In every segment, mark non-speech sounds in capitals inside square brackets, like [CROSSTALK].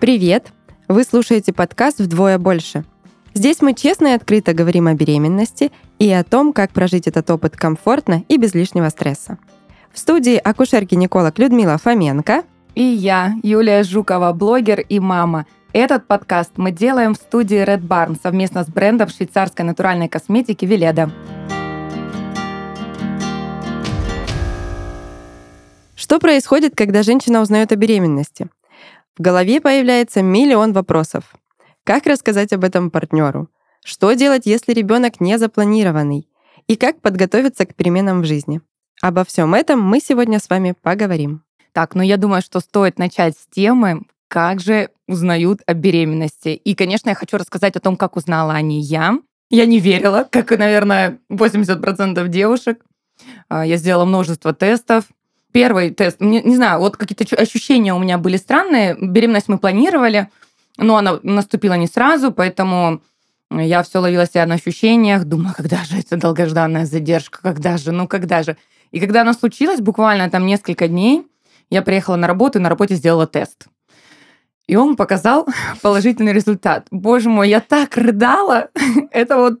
Привет! Вы слушаете подкаст «Вдвое больше». Здесь мы честно и открыто говорим о беременности и о том, как прожить этот опыт комфортно и без лишнего стресса. В студии акушер-гинеколог Людмила Фоменко и я, Юлия Жукова, блогер и мама. Этот подкаст мы делаем в студии Red Barn совместно с брендом швейцарской натуральной косметики Веледа. Что происходит, когда женщина узнает о беременности? В голове появляется миллион вопросов. Как рассказать об этом партнеру? Что делать, если ребенок не запланированный? И как подготовиться к переменам в жизни? Обо всем этом мы сегодня с вами поговорим. Так, ну я думаю, что стоит начать с темы, как же узнают о беременности. И, конечно, я хочу рассказать о том, как узнала о ней я. Я не верила, как и, наверное, 80% девушек. А, я сделала множество тестов, первый тест, не, не знаю, вот какие-то ощущения у меня были странные. Беременность мы планировали, но она наступила не сразу, поэтому я все ловила себя на ощущениях, думала, когда же это долгожданная задержка, когда же, ну когда же. И когда она случилась, буквально там несколько дней, я приехала на работу и на работе сделала тест. И он показал [LAUGHS] положительный результат. Боже мой, я так рыдала. [LAUGHS] это вот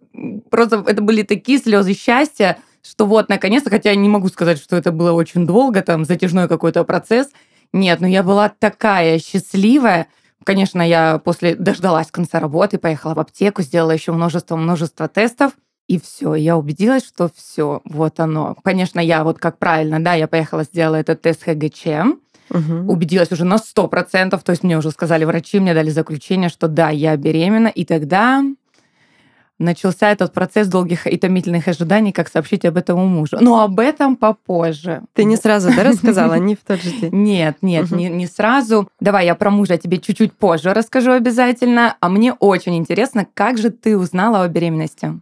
просто, это были такие слезы счастья что вот, наконец-то, хотя я не могу сказать, что это было очень долго, там, затяжной какой-то процесс. Нет, но я была такая счастливая. Конечно, я после дождалась конца работы, поехала в аптеку, сделала еще множество-множество тестов. И все, я убедилась, что все, вот оно. Конечно, я вот как правильно, да, я поехала, сделала этот тест ХГЧ, угу. убедилась уже на 100%, то есть мне уже сказали врачи, мне дали заключение, что да, я беременна, и тогда начался этот процесс долгих и томительных ожиданий, как сообщить об этом мужу. Но об этом попозже. Ты не сразу, да, рассказала, [LAUGHS] не в тот же день? Нет, нет, не, не сразу. Давай я про мужа тебе чуть-чуть позже расскажу обязательно. А мне очень интересно, как же ты узнала о беременности?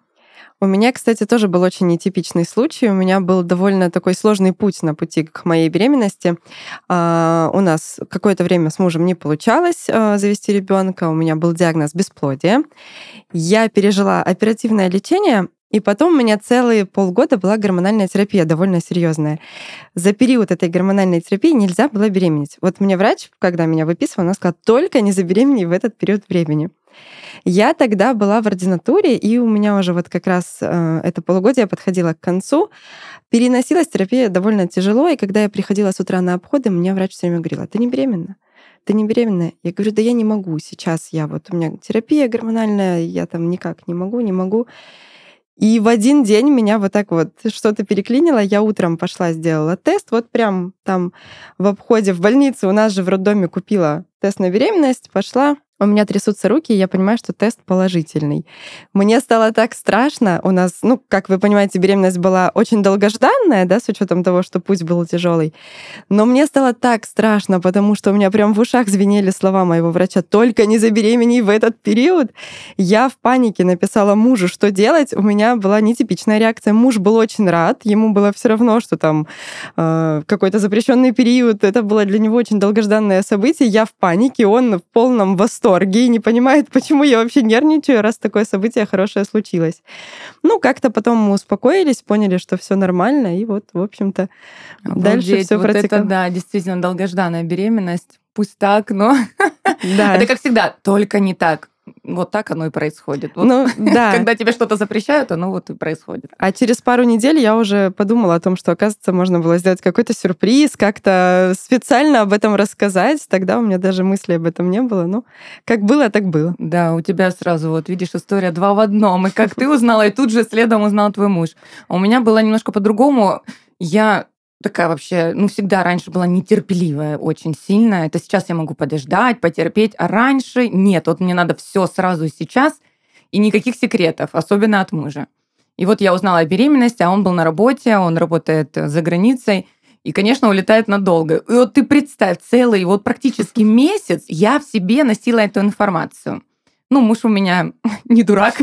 У меня, кстати, тоже был очень нетипичный случай. У меня был довольно такой сложный путь на пути к моей беременности. А, у нас какое-то время с мужем не получалось а, завести ребенка. У меня был диагноз бесплодия. Я пережила оперативное лечение, и потом у меня целые полгода была гормональная терапия, довольно серьезная. За период этой гормональной терапии нельзя было беременеть. Вот мне врач, когда меня выписывал, он сказал, только не забеременей в этот период времени. Я тогда была в ординатуре, и у меня уже вот как раз э, это полугодие подходило к концу. Переносилась терапия довольно тяжело, и когда я приходила с утра на обходы, мне врач все время говорила, ты не беременна? Ты не беременная? Я говорю, да я не могу сейчас, я вот, у меня терапия гормональная, я там никак не могу, не могу. И в один день меня вот так вот что-то переклинило. Я утром пошла, сделала тест. Вот прям там в обходе в больнице у нас же в роддоме купила тест на беременность, пошла, у меня трясутся руки, и я понимаю, что тест положительный. Мне стало так страшно. У нас, ну, как вы понимаете, беременность была очень долгожданная, да, с учетом того, что путь был тяжелый. Но мне стало так страшно, потому что у меня прям в ушах звенели слова моего врача «Только не забеременей в этот период». Я в панике написала мужу, что делать. У меня была нетипичная реакция. Муж был очень рад, ему было все равно, что там э, какой-то запрещенный период. Это было для него очень долгожданное событие. Я в панике, он в полном восторге восторге и не понимает, почему я вообще нервничаю, раз такое событие хорошее случилось. Ну, как-то потом мы успокоились, поняли, что все нормально, и вот, в общем-то, Обалдеть, дальше все вот протекало. Это, да, действительно долгожданная беременность. Пусть так, но да. [LAUGHS] это как всегда, только не так вот так оно и происходит. Вот ну, [LAUGHS] да. Когда тебе что-то запрещают, оно вот и происходит. А через пару недель я уже подумала о том, что, оказывается, можно было сделать какой-то сюрприз, как-то специально об этом рассказать. Тогда у меня даже мысли об этом не было. Ну, как было, так было. Да, у тебя сразу, вот видишь, история два в одном. И как ты узнала, и тут же следом узнал твой муж. А у меня было немножко по-другому. Я такая вообще, ну, всегда раньше была нетерпеливая очень сильно. Это сейчас я могу подождать, потерпеть, а раньше нет. Вот мне надо все сразу и сейчас, и никаких секретов, особенно от мужа. И вот я узнала о беременности, а он был на работе, он работает за границей, и, конечно, улетает надолго. И вот ты представь, целый вот практически [LAUGHS] месяц я в себе носила эту информацию. Ну, муж у меня [LAUGHS] не дурак.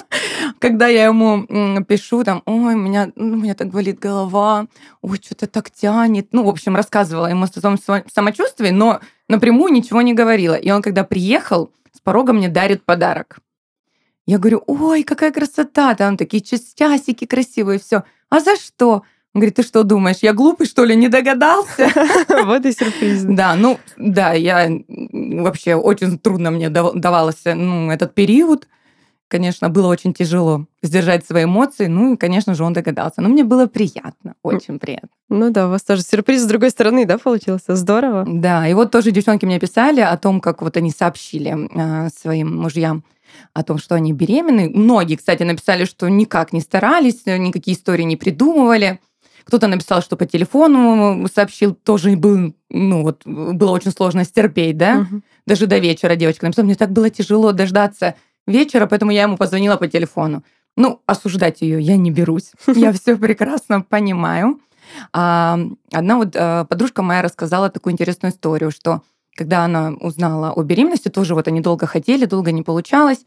[LAUGHS] Когда я ему пишу, там, ой, у меня, ну, у меня так болит голова, ой, что-то так тянет. Ну, в общем, рассказывала ему о своем самочувствии, но напрямую ничего не говорила. И он, когда приехал, с порога мне дарит подарок. Я говорю, ой, какая красота, там такие часики красивые, все. А за что? Он говорит, ты что думаешь, я глупый, что ли, не догадался? [LAUGHS] Вот и сюрприз. Да, ну, да, я вообще очень трудно мне давался ну, этот период. Конечно, было очень тяжело сдержать свои эмоции. Ну, и, конечно же, он догадался. Но мне было приятно, очень приятно. Ну да, у вас тоже сюрприз с другой стороны, да, получился? Здорово. Да, и вот тоже девчонки мне писали о том, как вот они сообщили э, своим мужьям о том, что они беременны. Многие, кстати, написали, что никак не старались, никакие истории не придумывали. Кто-то написал, что по телефону сообщил, тоже был, ну вот, было очень сложно стерпеть, да? Угу. Даже до вечера девочка написала, мне так было тяжело дождаться вечера, поэтому я ему позвонила по телефону. Ну, осуждать ее я не берусь. [LAUGHS] Я все прекрасно понимаю. А, одна вот а, подружка моя рассказала такую интересную историю, что когда она узнала о беременности, тоже вот они долго хотели, долго не получалось.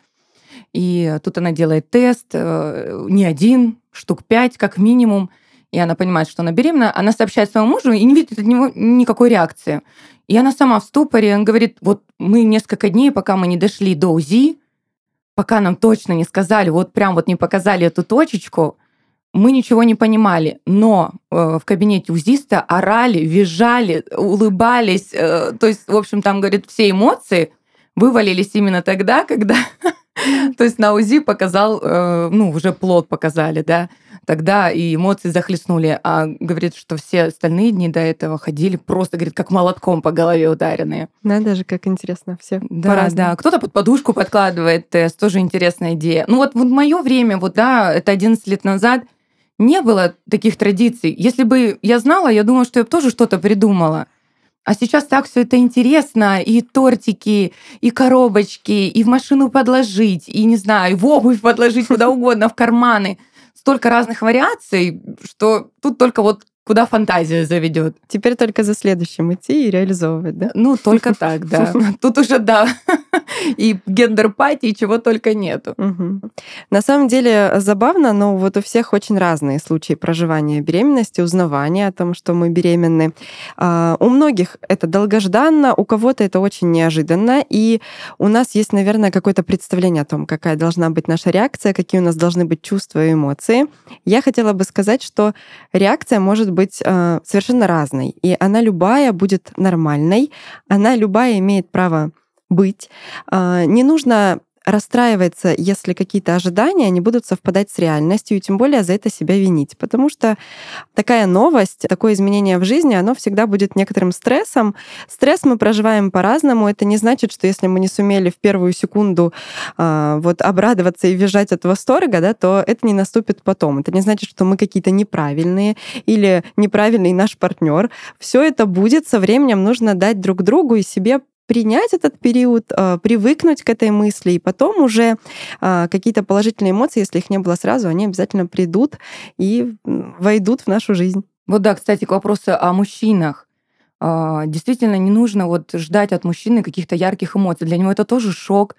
И тут она делает тест, э, не один, штук пять как минимум и она понимает, что она беременна, она сообщает своему мужу и не видит от него никакой реакции. И она сама в ступоре, он говорит, вот мы несколько дней, пока мы не дошли до УЗИ, пока нам точно не сказали, вот прям вот не показали эту точечку, мы ничего не понимали, но э, в кабинете УЗИста орали, визжали, улыбались, э, то есть, в общем, там, говорит, все эмоции вывалились именно тогда, когда, [LAUGHS] то есть на УЗИ показал, э, ну, уже плод показали, да, тогда и эмоции захлестнули. А говорит, что все остальные дни до этого ходили просто, говорит, как молотком по голове ударенные. Надо же, как интересно. Все Да, да. Кто-то под подушку подкладывает тест, тоже интересная идея. Ну вот, вот мое время, вот да, это 11 лет назад, не было таких традиций. Если бы я знала, я думаю, что я бы тоже что-то придумала. А сейчас так все это интересно, и тортики, и коробочки, и в машину подложить, и не знаю, и в обувь подложить куда [LAUGHS] угодно, в карманы столько разных вариаций, что тут только вот куда фантазия заведет. Теперь только за следующим идти и реализовывать, да? Ну, только так, да. [LAUGHS] Тут уже, да, и gender party, и чего только нету. На самом деле забавно, но вот у всех очень разные случаи проживания беременности, узнавания о том, что мы беременны. А, у многих это долгожданно, у кого-то это очень неожиданно, и у нас есть, наверное, какое-то представление о том, какая должна быть наша реакция, какие у нас должны быть чувства и эмоции. Я хотела бы сказать, что реакция может быть э, совершенно разной, и она любая будет нормальной, она любая имеет право быть. Э, не нужно расстраивается, если какие-то ожидания не будут совпадать с реальностью, и тем более за это себя винить. Потому что такая новость, такое изменение в жизни, оно всегда будет некоторым стрессом. Стресс мы проживаем по-разному. Это не значит, что если мы не сумели в первую секунду э, вот обрадоваться и визжать от восторга, да, то это не наступит потом. Это не значит, что мы какие-то неправильные или неправильный наш партнер. Все это будет со временем нужно дать друг другу и себе принять этот период, а, привыкнуть к этой мысли, и потом уже а, какие-то положительные эмоции, если их не было сразу, они обязательно придут и войдут в нашу жизнь. Вот да, кстати, к вопросу о мужчинах. А, действительно, не нужно вот ждать от мужчины каких-то ярких эмоций. Для него это тоже шок,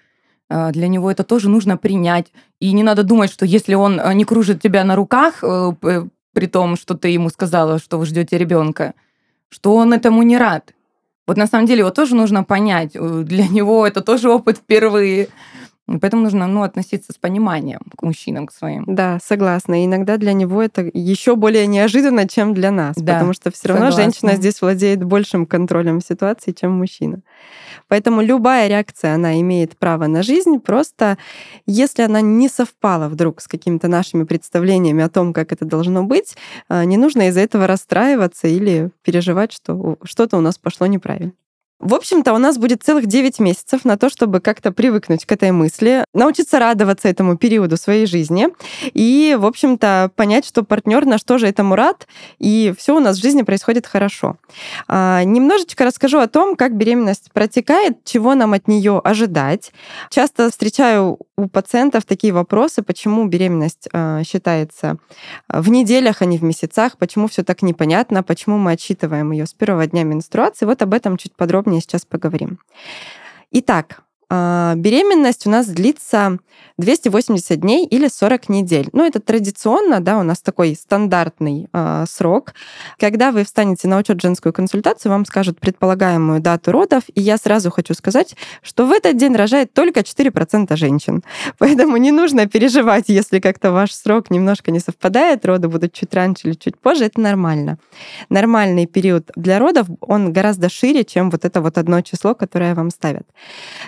для него это тоже нужно принять. И не надо думать, что если он не кружит тебя на руках, э, при том, что ты ему сказала, что вы ждете ребенка, что он этому не рад. Вот на самом деле его тоже нужно понять. Э, для него это тоже опыт впервые. Поэтому нужно ну, относиться с пониманием к мужчинам, к своим. Да, согласна. И иногда для него это еще более неожиданно, чем для нас. Да, потому что все равно согласна. женщина здесь владеет большим контролем ситуации, чем мужчина. Поэтому любая реакция, она имеет право на жизнь. Просто если она не совпала вдруг с какими-то нашими представлениями о том, как это должно быть, э, не нужно из-за этого расстраиваться или переживать, что что-то у нас пошло неправильно. В общем-то, у нас будет целых 9 месяцев на то, чтобы как-то привыкнуть к этой мысли, научиться радоваться этому периоду своей жизни и, в общем-то, понять, что партнер наш тоже этому рад, и все у нас в жизни происходит хорошо. А, немножечко расскажу о том, как беременность протекает, чего нам от нее ожидать. Часто встречаю у пациентов такие вопросы, почему беременность а, считается в неделях, а не в месяцах, почему все так непонятно, почему мы отсчитываем ее с первого дня менструации. Вот об этом чуть подробнее сейчас поговорим. Итак, А, беременность у нас длится 280 дней или 40 недель. Ну, это традиционно, да, у нас такой стандартный э, срок. Когда вы встанете на учет женскую консультацию, вам скажут предполагаемую дату родов, и я сразу хочу сказать, что в этот день рожает только 4% женщин. [LAUGHS] Поэтому не нужно переживать, если как-то ваш срок немножко не совпадает, роды будут чуть раньше или чуть позже, это нормально. Нормальный период для родов, он гораздо шире, чем вот это вот одно число, которое вам ставят.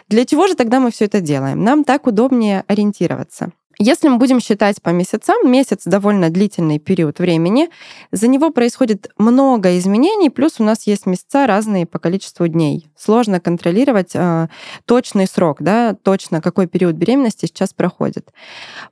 Для чего же тогда мы все это делаем? Нам так удобнее ориентироваться. Если мы будем считать по месяцам, месяц довольно длительный период времени, за него происходит много изменений, плюс у нас есть месяца разные по количеству дней. Сложно контролировать э, точный срок, да, точно какой период беременности сейчас проходит.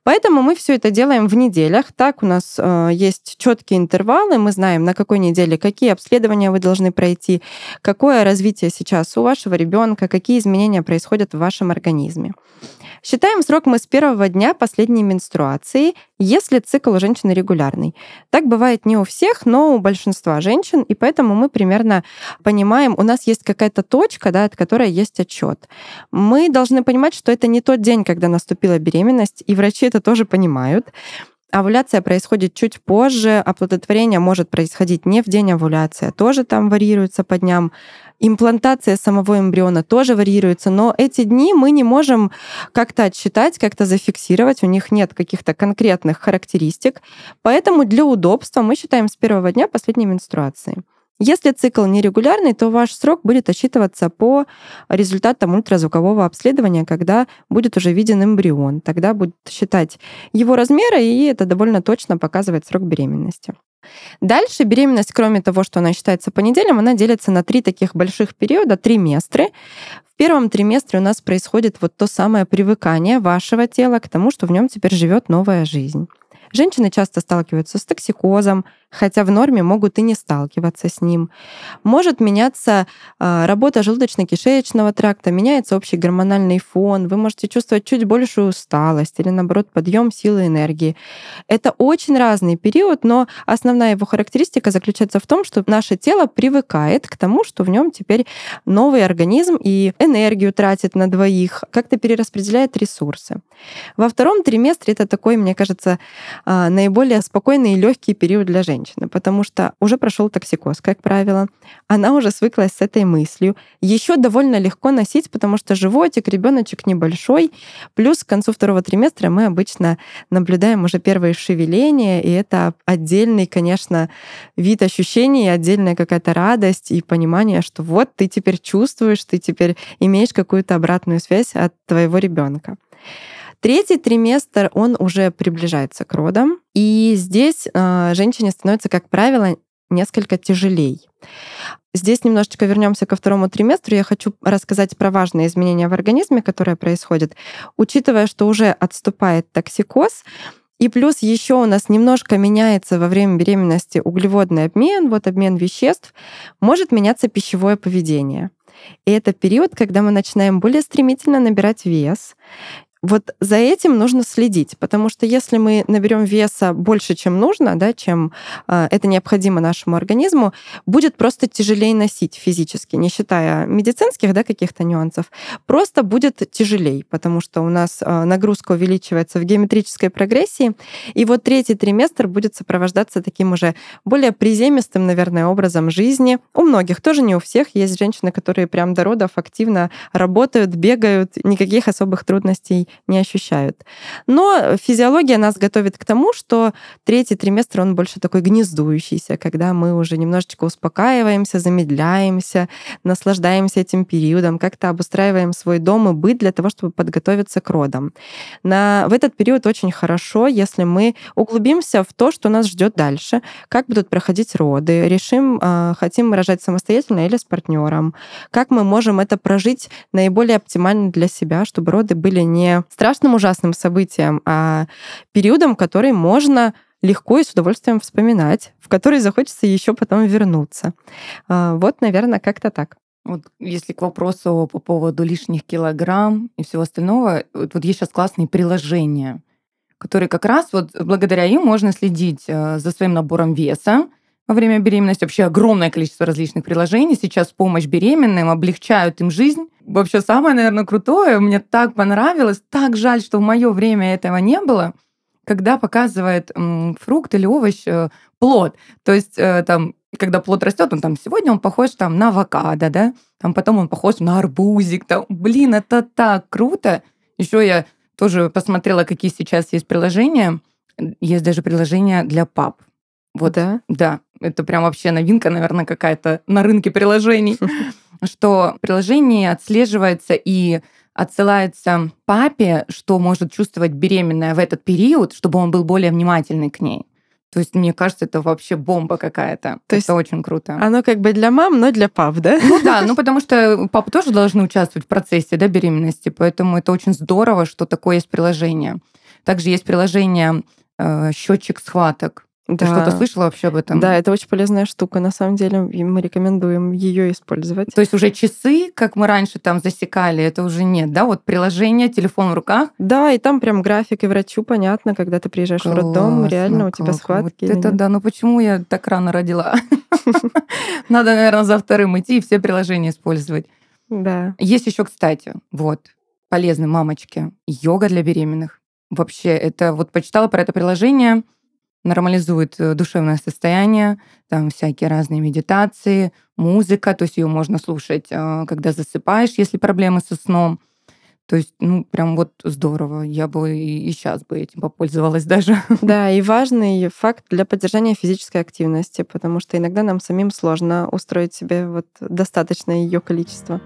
Поэтому мы все это делаем в неделях. Так у нас э, есть четкие интервалы, мы знаем, на какой неделе какие обследования вы должны пройти, какое развитие сейчас у вашего ребенка, какие изменения происходят в вашем организме. Считаем срок мы с первого дня последней менструации, если цикл у женщины регулярный. Так бывает не у всех, но у большинства женщин, и поэтому мы примерно понимаем, у нас есть какая-то точка, да, от которой есть отчет. Мы должны понимать, что это не тот день, когда наступила беременность, и врачи это тоже понимают. Овуляция происходит чуть позже, оплодотворение может происходить не в день овуляции, а тоже там варьируется по дням. Имплантация самого эмбриона тоже варьируется, но эти дни мы не можем как-то отсчитать, как-то зафиксировать, у них нет каких-то конкретных характеристик, поэтому для удобства мы считаем с первого дня последней менструации. Если цикл нерегулярный, то ваш срок будет отсчитываться по результатам ультразвукового обследования, когда будет уже виден эмбрион. Тогда будет считать его размеры, и это довольно точно показывает срок беременности. Дальше беременность, кроме того, что она считается по неделям, она делится на три таких больших периода, триместры. В первом триместре у нас происходит вот то самое привыкание вашего тела к тому, что в нем теперь живет новая жизнь. Женщины часто сталкиваются с токсикозом, хотя в норме могут и не сталкиваться с ним. Может меняться а, работа желудочно-кишечного тракта, меняется общий гормональный фон, вы можете чувствовать чуть большую усталость или, наоборот, подъем силы энергии. Это очень разный период, но основная его характеристика заключается в том, что наше тело привыкает к тому, что в нем теперь новый организм и энергию тратит на двоих, как-то перераспределяет ресурсы. Во втором триместре это такой, мне кажется, наиболее спокойный и легкий период для женщин женщины, потому что уже прошел токсикоз, как правило. Она уже свыклась с этой мыслью. Еще довольно легко носить, потому что животик, ребеночек небольшой. Плюс к концу второго триместра мы обычно наблюдаем уже первые шевеления, и это отдельный, конечно, вид ощущений, отдельная какая-то радость и понимание, что вот ты теперь чувствуешь, ты теперь имеешь какую-то обратную связь от твоего ребенка. Третий триместр, он уже приближается к родам, и здесь э, женщине становится, как правило, несколько тяжелей. Здесь немножечко вернемся ко второму триместру. Я хочу рассказать про важные изменения в организме, которые происходят. Учитывая, что уже отступает токсикоз, и плюс еще у нас немножко меняется во время беременности углеводный обмен, вот обмен веществ, может меняться пищевое поведение. И это период, когда мы начинаем более стремительно набирать вес, вот за этим нужно следить, потому что если мы наберем веса больше, чем нужно, да, чем э, это необходимо нашему организму, будет просто тяжелее носить физически, не считая медицинских да, каких-то нюансов. Просто будет тяжелее, потому что у нас э, нагрузка увеличивается в геометрической прогрессии, и вот третий триместр будет сопровождаться таким уже более приземистым, наверное, образом жизни. У многих, тоже не у всех, есть женщины, которые прям до родов активно работают, бегают, никаких особых трудностей не ощущают. Но физиология нас готовит к тому, что третий триместр, он больше такой гнездующийся, когда мы уже немножечко успокаиваемся, замедляемся, наслаждаемся этим периодом, как-то обустраиваем свой дом и быт для того, чтобы подготовиться к родам. На, в этот период очень хорошо, если мы углубимся в то, что нас ждет дальше, как будут проходить роды, решим, а, хотим мы рожать самостоятельно или с партнером, как мы можем это прожить наиболее оптимально для себя, чтобы роды были не страшным ужасным событием, а периодом, который можно легко и с удовольствием вспоминать, в который захочется еще потом вернуться. А, вот, наверное, как-то так. Вот если к вопросу по поводу лишних килограмм и всего остального, вот, вот есть сейчас классные приложения, которые как раз вот благодаря им можно следить э, за своим набором веса, во время беременности. Вообще огромное количество различных приложений сейчас помощь беременным облегчают им жизнь. вообще самое, наверное, крутое, мне так понравилось, так жаль, что в мое время этого не было, когда показывает м, фрукт или овощ э, плод. То есть э, там, когда плод растет, он там сегодня он похож там на авокадо, да, там потом он похож на арбузик. Там, блин, это так круто. Еще я тоже посмотрела, какие сейчас есть приложения. Есть даже приложения для пап. Вот, да? Да, это прям вообще новинка, наверное, какая-то на рынке приложений, [LAUGHS] что приложение отслеживается и отсылается папе, что может чувствовать беременная в этот период, чтобы он был более внимательный к ней. То есть, мне кажется, это вообще бомба какая-то. То это есть очень круто. Оно как бы для мам, но для пап, да? Ну да, ну потому что папы тоже должны участвовать в процессе да, беременности, поэтому это очень здорово, что такое есть приложение. Также есть приложение э, счетчик схваток. Да. Ты что-то слышала вообще об этом? Да, это очень полезная штука. На самом деле, мы рекомендуем ее использовать. То есть уже часы, как мы раньше там засекали, это уже нет, да? Вот приложение, телефон в руках. Да, и там прям график, и врачу понятно, когда ты приезжаешь Классно, в роддом, реально у тебя схватки. Вот это да, ну почему я так рано родила? [LAUGHS] Надо, наверное, за вторым идти и все приложения использовать. Да. Есть еще, кстати, вот, полезны мамочки, йога для беременных. Вообще, это вот почитала про это приложение, нормализует э, душевное состояние, там всякие разные медитации, музыка, то есть ее можно слушать, э, когда засыпаешь, если проблемы со сном. То есть, ну, прям вот здорово. Я бы и сейчас бы этим попользовалась [LAUGHS] даже. Да, и важный факт для поддержания физической активности, потому что иногда нам самим сложно устроить себе вот достаточное ее количество.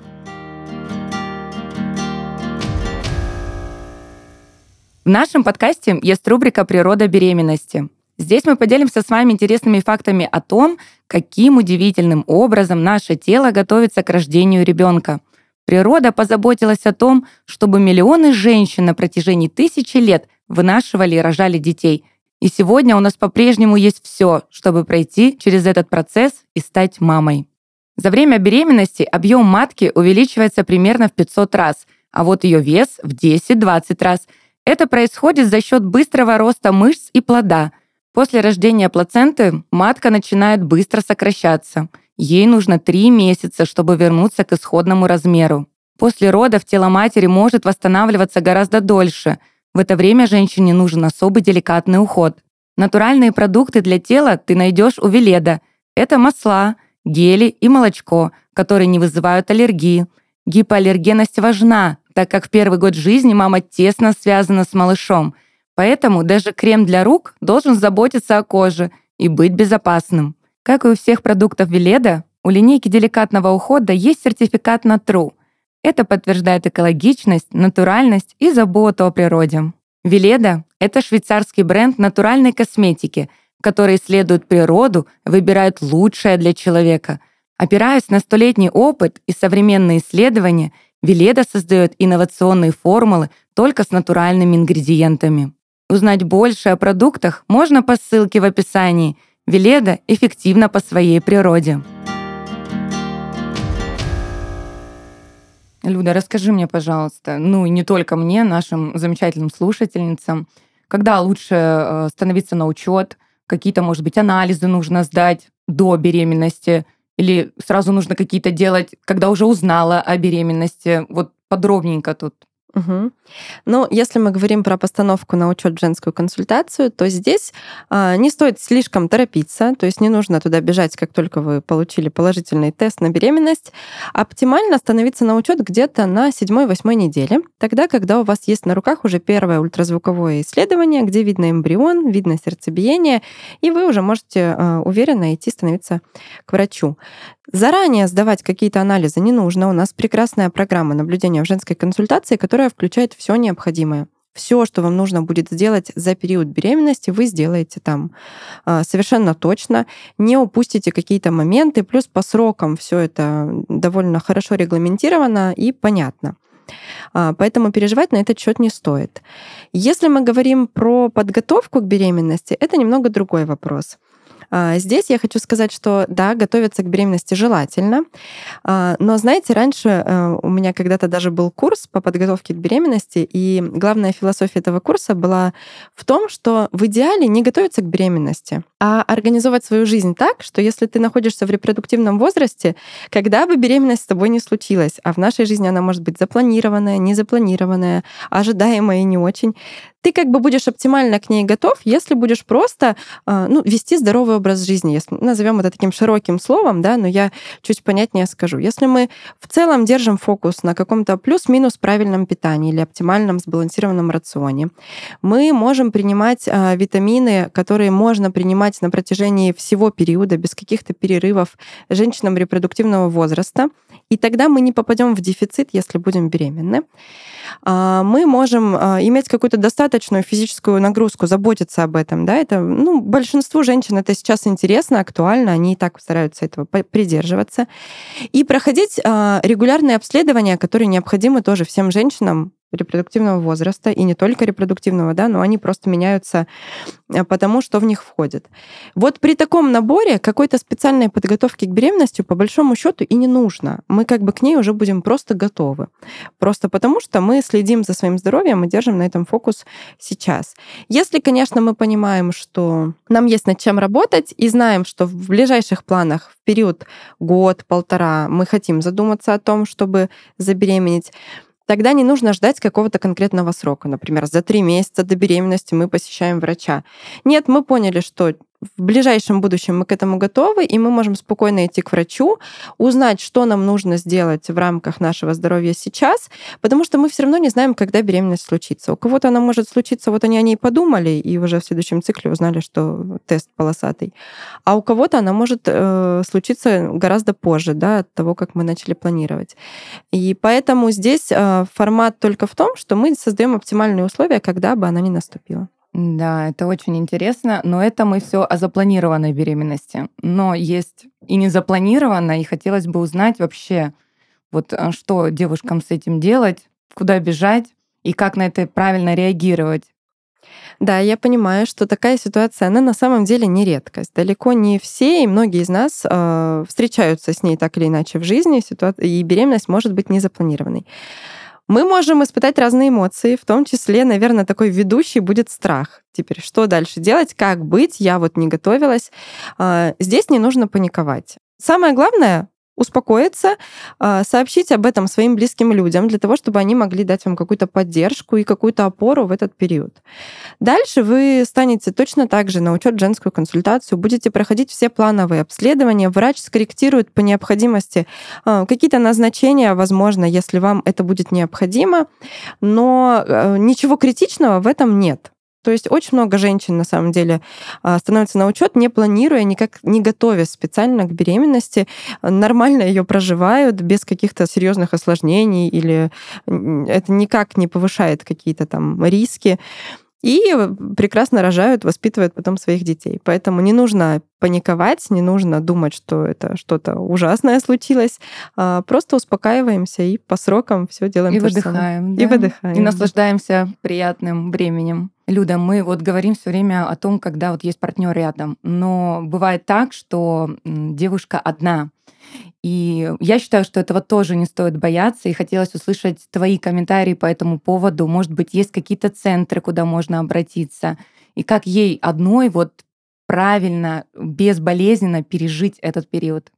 В нашем подкасте есть рубрика «Природа беременности». Здесь мы поделимся с вами интересными фактами о том, каким удивительным образом наше тело готовится к рождению ребенка. Природа позаботилась о том, чтобы миллионы женщин на протяжении тысячи лет вынашивали и рожали детей. И сегодня у нас по-прежнему есть все, чтобы пройти через этот процесс и стать мамой. За время беременности объем матки увеличивается примерно в 500 раз, а вот ее вес в 10-20 раз. Это происходит за счет быстрого роста мышц и плода – После рождения плаценты матка начинает быстро сокращаться. Ей нужно 3 месяца, чтобы вернуться к исходному размеру. После родов тело матери может восстанавливаться гораздо дольше. В это время женщине нужен особый деликатный уход. Натуральные продукты для тела ты найдешь у Веледа. Это масла, гели и молочко, которые не вызывают аллергии. Гипоаллергенность важна, так как в первый год жизни мама тесно связана с малышом – Поэтому даже крем для рук должен заботиться о коже и быть безопасным. Как и у всех продуктов Веледа, у линейки деликатного ухода есть сертификат на True. Это подтверждает экологичность, натуральность и заботу о природе. Веледа — это швейцарский бренд натуральной косметики, который исследует природу, выбирает лучшее для человека. Опираясь на столетний опыт и современные исследования, Веледа создает инновационные формулы только с натуральными ингредиентами. Узнать больше о продуктах можно по ссылке в описании. Веледа эффективна по своей природе. Люда, расскажи мне, пожалуйста, ну и не только мне, нашим замечательным слушательницам, когда лучше э, становиться на учет, какие-то, может быть, анализы нужно сдать до беременности, или сразу нужно какие-то делать, когда уже узнала о беременности. Вот подробненько тут Угу. Ну, если мы говорим про постановку на учет женскую консультацию, то здесь а, не стоит слишком торопиться, то есть не нужно туда бежать, как только вы получили положительный тест на беременность. Оптимально становиться на учет где-то на 7-8 неделе, тогда, когда у вас есть на руках уже первое ультразвуковое исследование, где видно эмбрион, видно сердцебиение, и вы уже можете а, уверенно идти становиться к врачу. Заранее сдавать какие-то анализы не нужно. У нас прекрасная программа наблюдения в женской консультации, которая включает все необходимое. Все, что вам нужно будет сделать за период беременности, вы сделаете там а, совершенно точно. Не упустите какие-то моменты. Плюс по срокам все это довольно хорошо регламентировано и понятно. А, поэтому переживать на этот счет не стоит. Если мы говорим про подготовку к беременности, это немного другой вопрос. А, здесь я хочу сказать, что да, готовиться к беременности желательно, а, но знаете, раньше э, у меня когда-то даже был курс по подготовке к беременности, и главная философия этого курса была в том, что в идеале не готовиться к беременности, а организовать свою жизнь так, что если ты находишься в репродуктивном возрасте, когда бы беременность с тобой не случилась, а в нашей жизни она может быть запланированная, незапланированная, ожидаемая и не очень, ты как бы будешь оптимально к ней готов, если будешь просто а, ну, вести здоровый образ жизни, если назовем это таким широким словом, да, но я чуть понятнее скажу. Если мы в целом держим фокус на каком-то плюс-минус правильном питании или оптимальном сбалансированном рационе, мы можем принимать а, витамины, которые можно принимать на протяжении всего периода без каких-то перерывов женщинам репродуктивного возраста, и тогда мы не попадем в дефицит, если будем беременны. А, мы можем а, иметь какую-то достаточную физическую нагрузку, заботиться об этом. Да? Это, ну, большинству женщин это сейчас интересно, актуально, они и так стараются этого придерживаться. И проходить а, регулярные обследования, которые необходимы тоже всем женщинам, репродуктивного возраста, и не только репродуктивного, да, но они просто меняются э, потому, что в них входит. Вот при таком наборе какой-то специальной подготовки к беременности по большому счету и не нужно. Мы как бы к ней уже будем просто готовы. Просто потому, что мы следим за своим здоровьем и держим на этом фокус сейчас. Если, конечно, мы понимаем, что нам есть над чем работать, и знаем, что в ближайших планах в период год-полтора мы хотим задуматься о том, чтобы забеременеть, Тогда не нужно ждать какого-то конкретного срока. Например, за три месяца до беременности мы посещаем врача. Нет, мы поняли, что в ближайшем будущем мы к этому готовы, и мы можем спокойно идти к врачу, узнать, что нам нужно сделать в рамках нашего здоровья сейчас, потому что мы все равно не знаем, когда беременность случится. У кого-то она может случиться, вот они о ней подумали, и уже в следующем цикле узнали, что тест полосатый. А у кого-то она может э, случиться гораздо позже, да, от того, как мы начали планировать. И поэтому здесь э, формат только в том, что мы создаем оптимальные условия, когда бы она ни наступила. Да, это очень интересно, но это мы все о запланированной беременности. Но есть и не запланированно, и хотелось бы узнать вообще, вот э, что девушкам с этим делать, куда бежать и как на это правильно реагировать. Да, я понимаю, что такая ситуация, она на самом деле не редкость. Далеко не все, и многие из нас э, встречаются с ней так или иначе в жизни, и беременность может быть незапланированной. Мы можем испытать разные эмоции, в том числе, наверное, такой ведущий будет страх. Теперь, что дальше делать, как быть, я вот не готовилась. А, здесь не нужно паниковать. Самое главное успокоиться, а, сообщить об этом своим близким людям для того, чтобы они могли дать вам какую-то поддержку и какую-то опору в этот период. Дальше вы станете точно так же на учет женскую консультацию, будете проходить все плановые обследования, врач скорректирует по необходимости а, какие-то назначения, возможно, если вам это будет необходимо, но э, ничего критичного в этом нет. То есть очень много женщин, на самом деле, а, становятся на учет, не планируя, никак не готовясь специально к беременности, нормально ее проживают без каких-то серьезных осложнений или это никак не повышает какие-то там риски и прекрасно рожают, воспитывают потом своих детей. Поэтому не нужно паниковать, не нужно думать, что это что-то ужасное случилось. А просто успокаиваемся и по срокам все делаем. И выдыхаем. Да? И выдыхаем. И наслаждаемся приятным временем. Люда, мы вот говорим все время о том, когда вот есть партнер рядом, но бывает так, что девушка одна, и я считаю, что этого тоже не стоит бояться, и хотелось услышать твои комментарии по этому поводу. Может быть, есть какие-то центры, куда можно обратиться, и как ей одной вот правильно, безболезненно пережить этот период.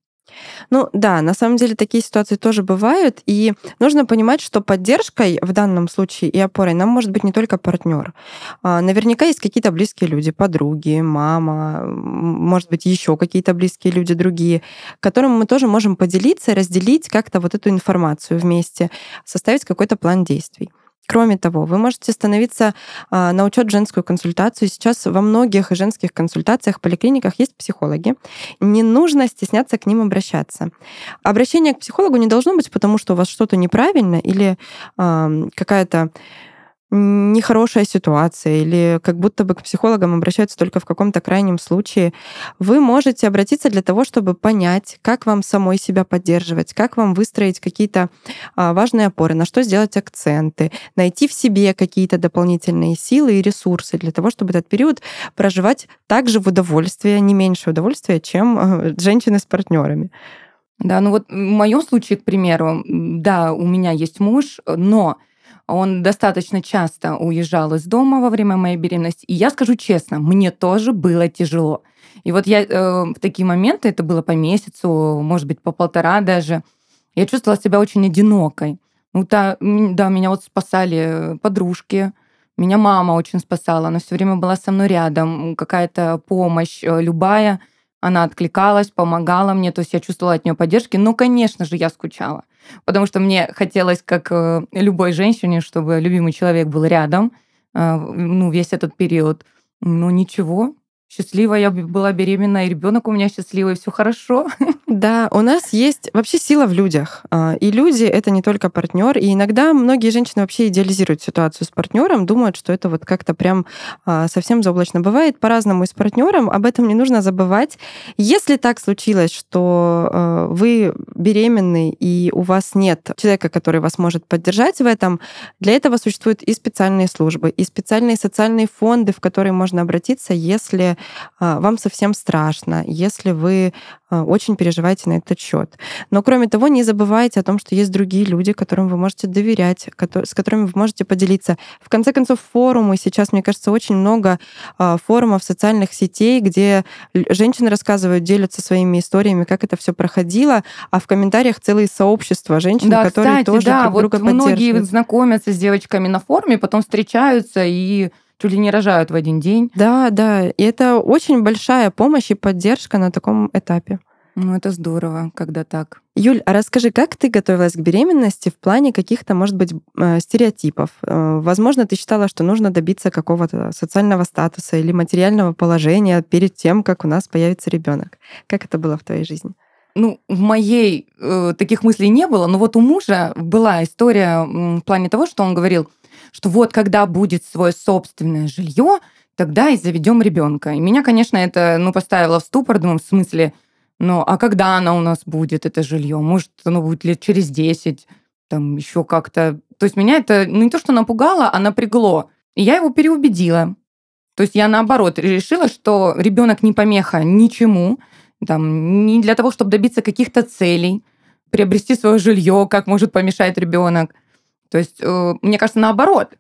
Ну да, на самом деле такие ситуации тоже бывают, и нужно понимать, что поддержкой в данном случае и опорой нам может быть не только партнер. А, наверняка есть какие-то близкие люди, подруги, мама, может быть, еще какие-то близкие люди другие, которым мы тоже можем поделиться, разделить как-то вот эту информацию вместе, составить какой-то план действий. Кроме того, вы можете становиться а, на учет женскую консультацию. Сейчас во многих женских консультациях, поликлиниках есть психологи. Не нужно стесняться к ним обращаться. Обращение к психологу не должно быть потому, что у вас что-то неправильно или какая-то нехорошая ситуация или как будто бы к психологам обращаются только в каком-то крайнем случае, вы можете обратиться для того, чтобы понять, как вам самой себя поддерживать, как вам выстроить какие-то а, важные опоры, на что сделать акценты, найти в себе какие-то дополнительные силы и ресурсы для того, чтобы этот период проживать также в удовольствии, не меньше удовольствия, чем а, женщины с партнерами. Да, ну вот в моем случае, к примеру, да, у меня есть муж, но он достаточно часто уезжал из дома во время моей беременности. И я скажу честно, мне тоже было тяжело. И вот я э, в такие моменты, это было по месяцу, может быть, по полтора даже, я чувствовала себя очень одинокой. Ну, да, да, меня вот спасали подружки, меня мама очень спасала, она все время была со мной рядом, какая-то помощь э, любая – она откликалась, помогала мне, то есть я чувствовала от нее поддержки. Но, конечно же, я скучала, потому что мне хотелось, как э, любой женщине, чтобы любимый человек был рядом, э, ну, весь этот период. Но ничего, счастлива я была беременна, и ребенок у меня счастливый, все хорошо. [LAUGHS] Да, у нас есть вообще сила в людях. А, и люди это не только партнер. И иногда многие женщины вообще идеализируют ситуацию с партнером, думают, что это вот как-то прям а, совсем заоблачно. Бывает по-разному и с партнером, об этом не нужно забывать. Если так случилось, что а, вы беременны и у вас нет человека, который вас может поддержать в этом, для этого существуют и специальные службы, и специальные социальные фонды, в которые можно обратиться, если вам совсем страшно, если вы а, очень переживаете на этот счет. Но кроме того, не забывайте о том, что есть другие люди, которым вы можете доверять, с которыми вы можете поделиться. В конце концов, форумы сейчас, мне кажется, очень много а, форумов социальных сетей, где женщины рассказывают, делятся своими историями, как это все проходило, а в комментариях целые сообщества женщин, да, которые кстати, тоже да, друг вот друга многие знакомятся с девочками на форуме, потом встречаются и чуть ли не рожают в один день. Да, да. И это очень большая помощь и поддержка на таком этапе. Ну, это здорово, когда так. Юль, а расскажи, как ты готовилась к беременности в плане каких-то, может быть, э, стереотипов? Э, возможно, ты считала, что нужно добиться какого-то социального статуса или материального положения перед тем, как у нас появится ребенок. Как это было в твоей жизни? Ну, в моей э, таких мыслей не было, но вот у мужа была история в плане того, что он говорил, что вот когда будет свое собственное жилье, тогда и заведем ребенка. И меня, конечно, это ну, поставило в ступор, думаю, в смысле, ну, а когда она у нас будет, это жилье? Может, оно будет лет через 10, там еще как-то. То есть меня это ну, не то, что напугало, а напрягло. И я его переубедила. То есть я наоборот решила, что ребенок не помеха ничему, там, не для того, чтобы добиться каких-то целей, приобрести свое жилье, как может помешать ребенок. То есть, э, мне кажется, наоборот,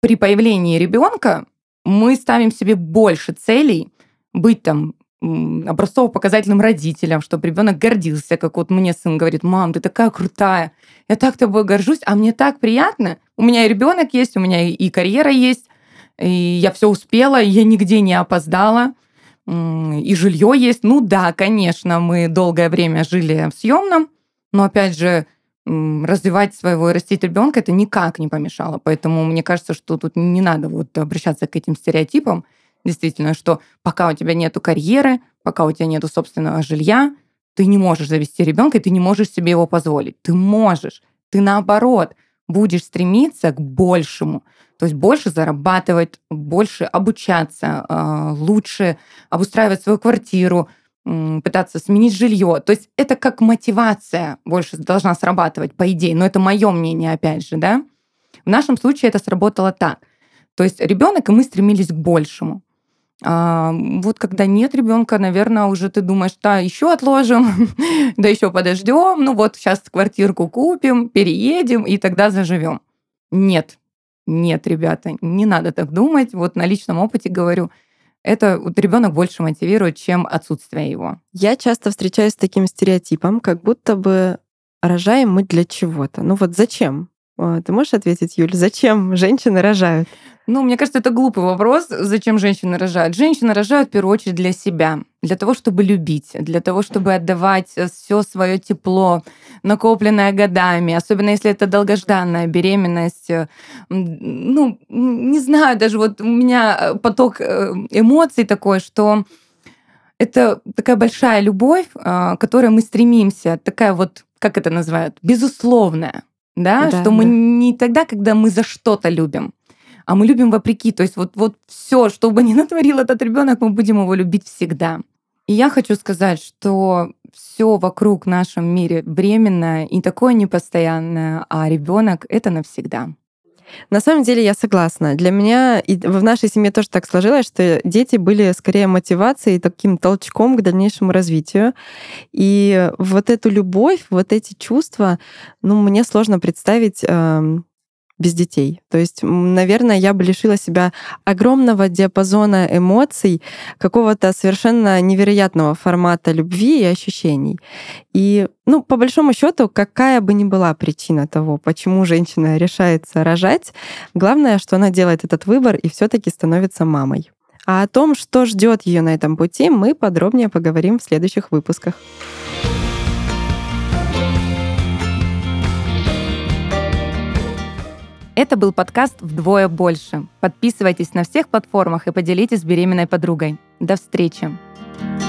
при появлении ребенка мы ставим себе больше целей быть там образцово-показательным родителем, чтобы ребенок гордился, как вот мне сын говорит, мам, ты такая крутая, я так тобой горжусь, а мне так приятно. У меня и ребенок есть, у меня и карьера есть, и я все успела, я нигде не опоздала, и жилье есть. Ну да, конечно, мы долгое время жили в съемном, но опять же, развивать своего и растить ребенка это никак не помешало. Поэтому мне кажется, что тут не надо вот обращаться к этим стереотипам. Действительно, что пока у тебя нету карьеры, пока у тебя нету собственного жилья, ты не можешь завести ребенка, и ты не можешь себе его позволить. Ты можешь. Ты наоборот будешь стремиться к большему. То есть больше зарабатывать, больше обучаться, а, лучше обустраивать свою квартиру, пытаться сменить жилье. То есть это как мотивация больше должна срабатывать, по идее. Но это мое мнение, опять же, да. В нашем случае это сработало так. То есть ребенок, и мы стремились к большему. А, вот когда нет ребенка, наверное, уже ты думаешь, да, еще отложим, [LAUGHS] да еще подождем, ну вот сейчас квартирку купим, переедем и тогда заживем. Нет, нет, ребята, не надо так думать. Вот на личном опыте говорю, это вот ребенок больше мотивирует, чем отсутствие его. Я часто встречаюсь с таким стереотипом, как будто бы рожаем мы для чего-то. Ну вот зачем? Ты можешь ответить, Юль, зачем женщины рожают? Ну, мне кажется, это глупый вопрос, зачем женщины рожают. Женщины рожают в первую очередь для себя, для того, чтобы любить, для того, чтобы отдавать э, все свое тепло, накопленное годами, особенно если это долгожданная беременность. Э, ну, не знаю, даже вот у меня э, поток эмоций такой, что это такая большая любовь, к которой мы стремимся, такая вот, как это называют, безусловная, да, да что да. мы не тогда, когда мы за что-то любим, а мы любим вопреки. То есть вот, вот все, что бы ни [LAUGHS] натворил этот ребенок, мы будем его любить всегда. И я хочу сказать, что все вокруг в нашем мире временное и такое непостоянное, а ребенок это навсегда. На самом деле я согласна. Для меня и в нашей семье тоже так сложилось, что дети были скорее мотивацией, таким толчком к дальнейшему развитию. И вот эту любовь, вот эти чувства, ну, мне сложно представить эм, без детей. То есть, наверное, я бы лишила себя огромного диапазона эмоций, какого-то совершенно невероятного формата любви и ощущений. И, ну, по большому счету, какая бы ни была причина того, почему женщина решается рожать, главное, что она делает этот выбор и все-таки становится мамой. А о том, что ждет ее на этом пути, мы подробнее поговорим в следующих выпусках. Это был подкаст «Вдвое больше». Подписывайтесь на всех платформах и поделитесь с беременной подругой. До встречи! thank you